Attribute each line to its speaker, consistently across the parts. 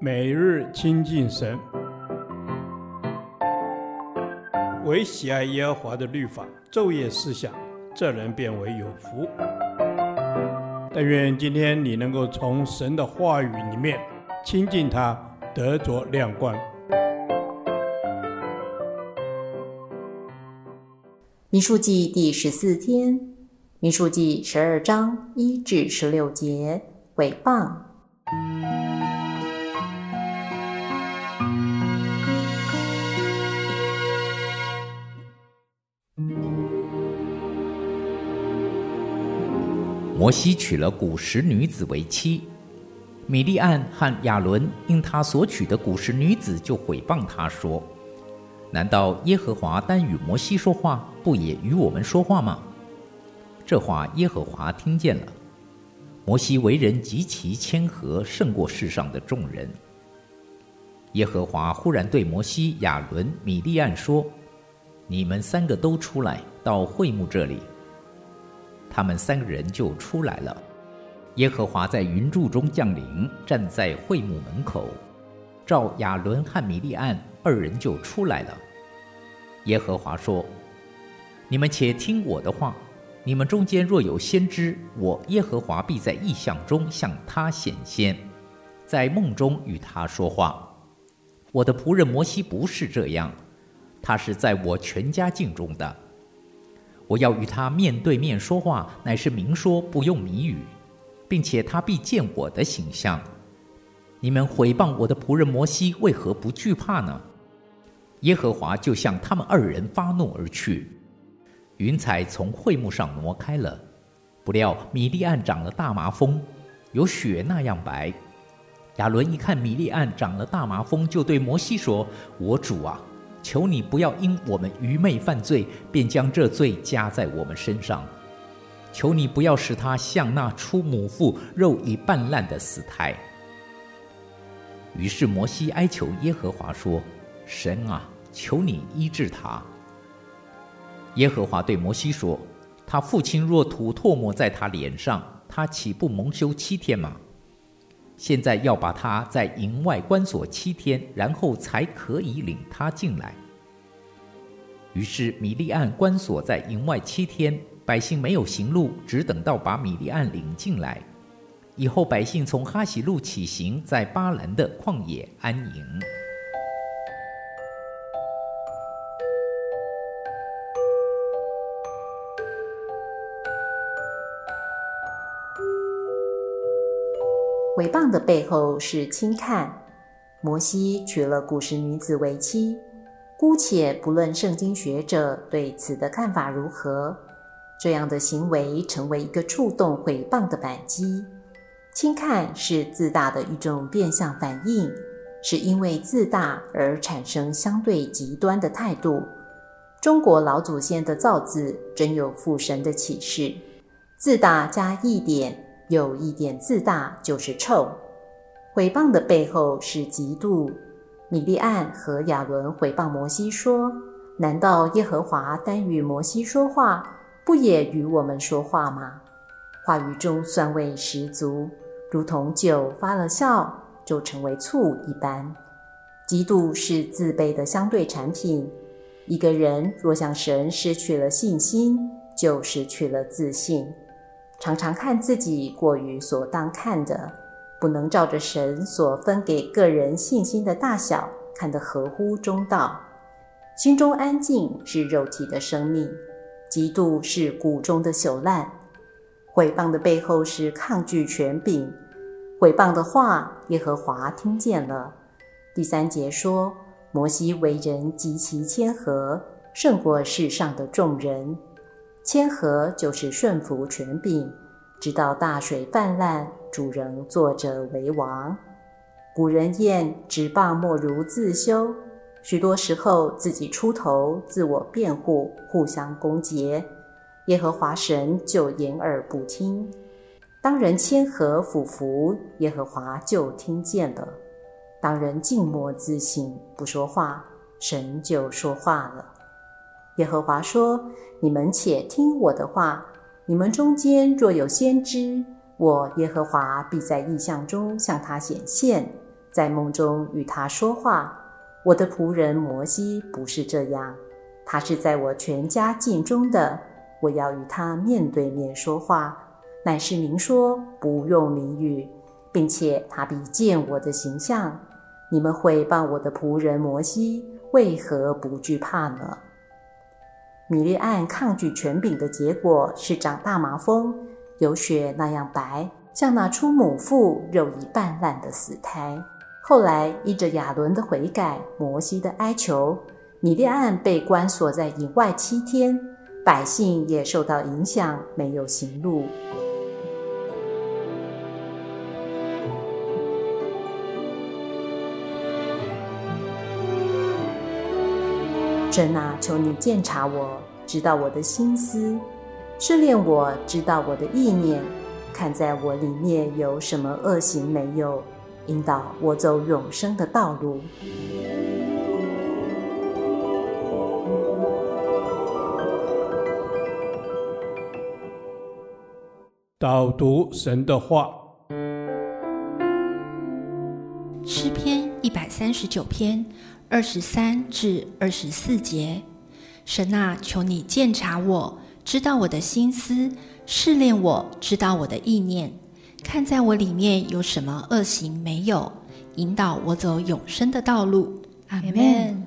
Speaker 1: 每日亲近神，唯喜爱耶和华的律法，昼夜思想，这人便为有福。但愿今天你能够从神的话语里面亲近他，得着亮光。
Speaker 2: 民数记第十四天，民数记十二章一至十六节，毁谤。
Speaker 3: 摩西娶了古时女子为妻，米利暗和亚伦因他所娶的古时女子，就毁谤他说：“难道耶和华单与摩西说话，不也与我们说话吗？”这话耶和华听见了。摩西为人极其谦和，胜过世上的众人。耶和华忽然对摩西、亚伦、米利暗说：“你们三个都出来，到会幕这里。”他们三个人就出来了。耶和华在云柱中降临，站在会幕门口，照亚伦和米利安二人就出来了。耶和华说：“你们且听我的话，你们中间若有先知，我耶和华必在异象中向他显现，在梦中与他说话。我的仆人摩西不是这样，他是在我全家境中的。”我要与他面对面说话，乃是明说，不用谜语，并且他必见我的形象。你们毁谤我的仆人摩西，为何不惧怕呢？耶和华就向他们二人发怒而去，云彩从会幕上挪开了。不料米利暗长了大麻风，有雪那样白。亚伦一看米利暗长了大麻风，就对摩西说：“我主啊！”求你不要因我们愚昧犯罪，便将这罪加在我们身上。求你不要使他像那出母腹肉已半烂的死胎。于是摩西哀求耶和华说：“神啊，求你医治他。”耶和华对摩西说：“他父亲若吐唾沫在他脸上，他岂不蒙羞七天吗？”现在要把他在营外关锁七天，然后才可以领他进来。于是米利暗关锁在营外七天，百姓没有行路，只等到把米利暗领进来。以后百姓从哈喜路起行，在巴兰的旷野安营。
Speaker 2: 诽谤的背后是轻看。摩西娶了古时女子为妻，姑且不论圣经学者对此的看法如何，这样的行为成为一个触动毁谤的扳机。轻看是自大的一种变相反应，是因为自大而产生相对极端的态度。中国老祖先的造字真有父神的启示，自大加一点。有一点自大就是臭。毁谤的背后是嫉妒。米利暗和亚伦回谤摩西说：“难道耶和华单与摩西说话，不也与我们说话吗？”话语中酸味十足，如同酒发了酵就成为醋一般。嫉妒是自卑的相对产品。一个人若向神失去了信心，就失去了自信。常常看自己过于所当看的，不能照着神所分给个人信心的大小看得合乎中道。心中安静是肉体的生命，嫉妒是骨中的朽烂。毁谤的背后是抗拒权柄。毁谤的话，耶和华听见了。第三节说，摩西为人极其谦和，胜过世上的众人。谦和就是顺服权柄，直到大水泛滥，主仍坐着为王。古人谚：“职棒莫如自修。”许多时候自己出头，自我辩护，互相攻讦，耶和华神就掩耳不听。当人谦和俯伏，耶和华就听见了；当人静默自省，不说话，神就说话了。耶和华说：“你们且听我的话。你们中间若有先知，我耶和华必在异象中向他显现，在梦中与他说话。我的仆人摩西不是这样，他是在我全家境中的，我要与他面对面说话，乃是明说，不用明语，并且他必见我的形象。你们毁谤我的仆人摩西，为何不惧怕呢？米利安抗拒权柄的结果是长大麻风，有雪那样白，像那出母腹肉已半烂的死胎。后来依着亚伦的悔改，摩西的哀求，米利安被关锁在营外七天，百姓也受到影响，没有行路。神啊，求你鉴察我，知道我的心思，试炼我，知道我的意念，看在我里面有什么恶行没有，引导我走永生的道路。
Speaker 1: 导读神的话，
Speaker 4: 诗篇一百三十九篇。二十三至二十四节，神啊，求你鉴察我，知道我的心思，试炼我，知道我的意念，看在我里面有什么恶行没有，引导我走永生的道路。阿门。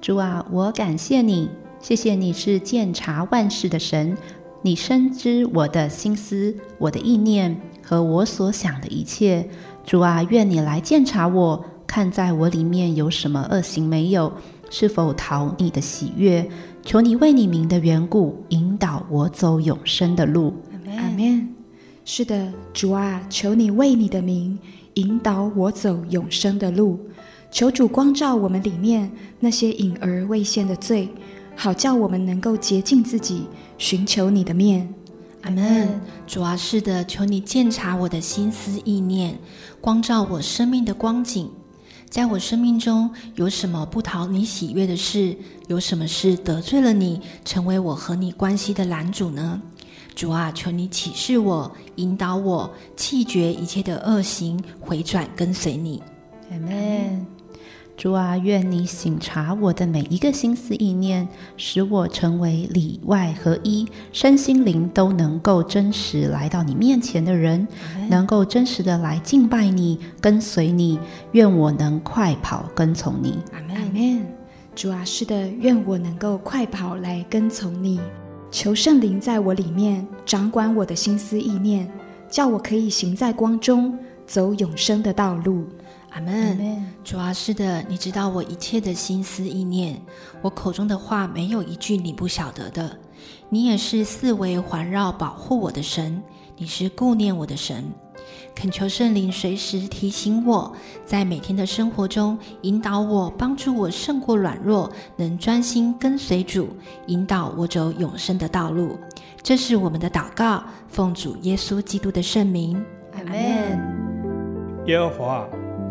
Speaker 5: 主啊，我感谢你，谢谢你是鉴察万事的神，你深知我的心思、我的意念和我所想的一切。主啊，愿你来鉴察我。看在我里面有什么恶行没有？是否讨你的喜悦？求你为你名的缘故，引导我走永生的路。
Speaker 6: 阿门。是的，主啊，求你为你的名引导我走永生的路。求主光照我们里面那些隐而未现的罪，好叫我们能够洁净自己，寻求你的面。
Speaker 4: 阿门。主啊，是的，求你鉴察我的心思意念，光照我生命的光景。在我生命中有什么不讨你喜悦的事？有什么事得罪了你，成为我和你关系的拦阻呢？主啊，求你启示我，引导我，弃绝一切的恶行，回转跟随你。
Speaker 5: 阿门。主啊，愿你省察我的每一个心思意念，使我成为里外合一，身心灵都能够真实来到你面前的人，能够真实的来敬拜你，跟随你。愿我能快跑跟从你。
Speaker 6: 阿门。主啊，是的，愿我能够快跑来跟从你。求圣灵在我里面掌管我的心思意念，叫我可以行在光中，走永生的道路。
Speaker 4: 阿门。主啊，是的，你知道我一切的心思意念，我口中的话没有一句你不晓得的。你也是四围环绕保护我的神，你是顾念我的神。恳求圣灵随时提醒我，在每天的生活中引导我，帮助我胜过软弱，能专心跟随主，引导我走永生的道路。这是我们的祷告，奉主耶稣基督的圣名。阿门。
Speaker 1: 耶和华。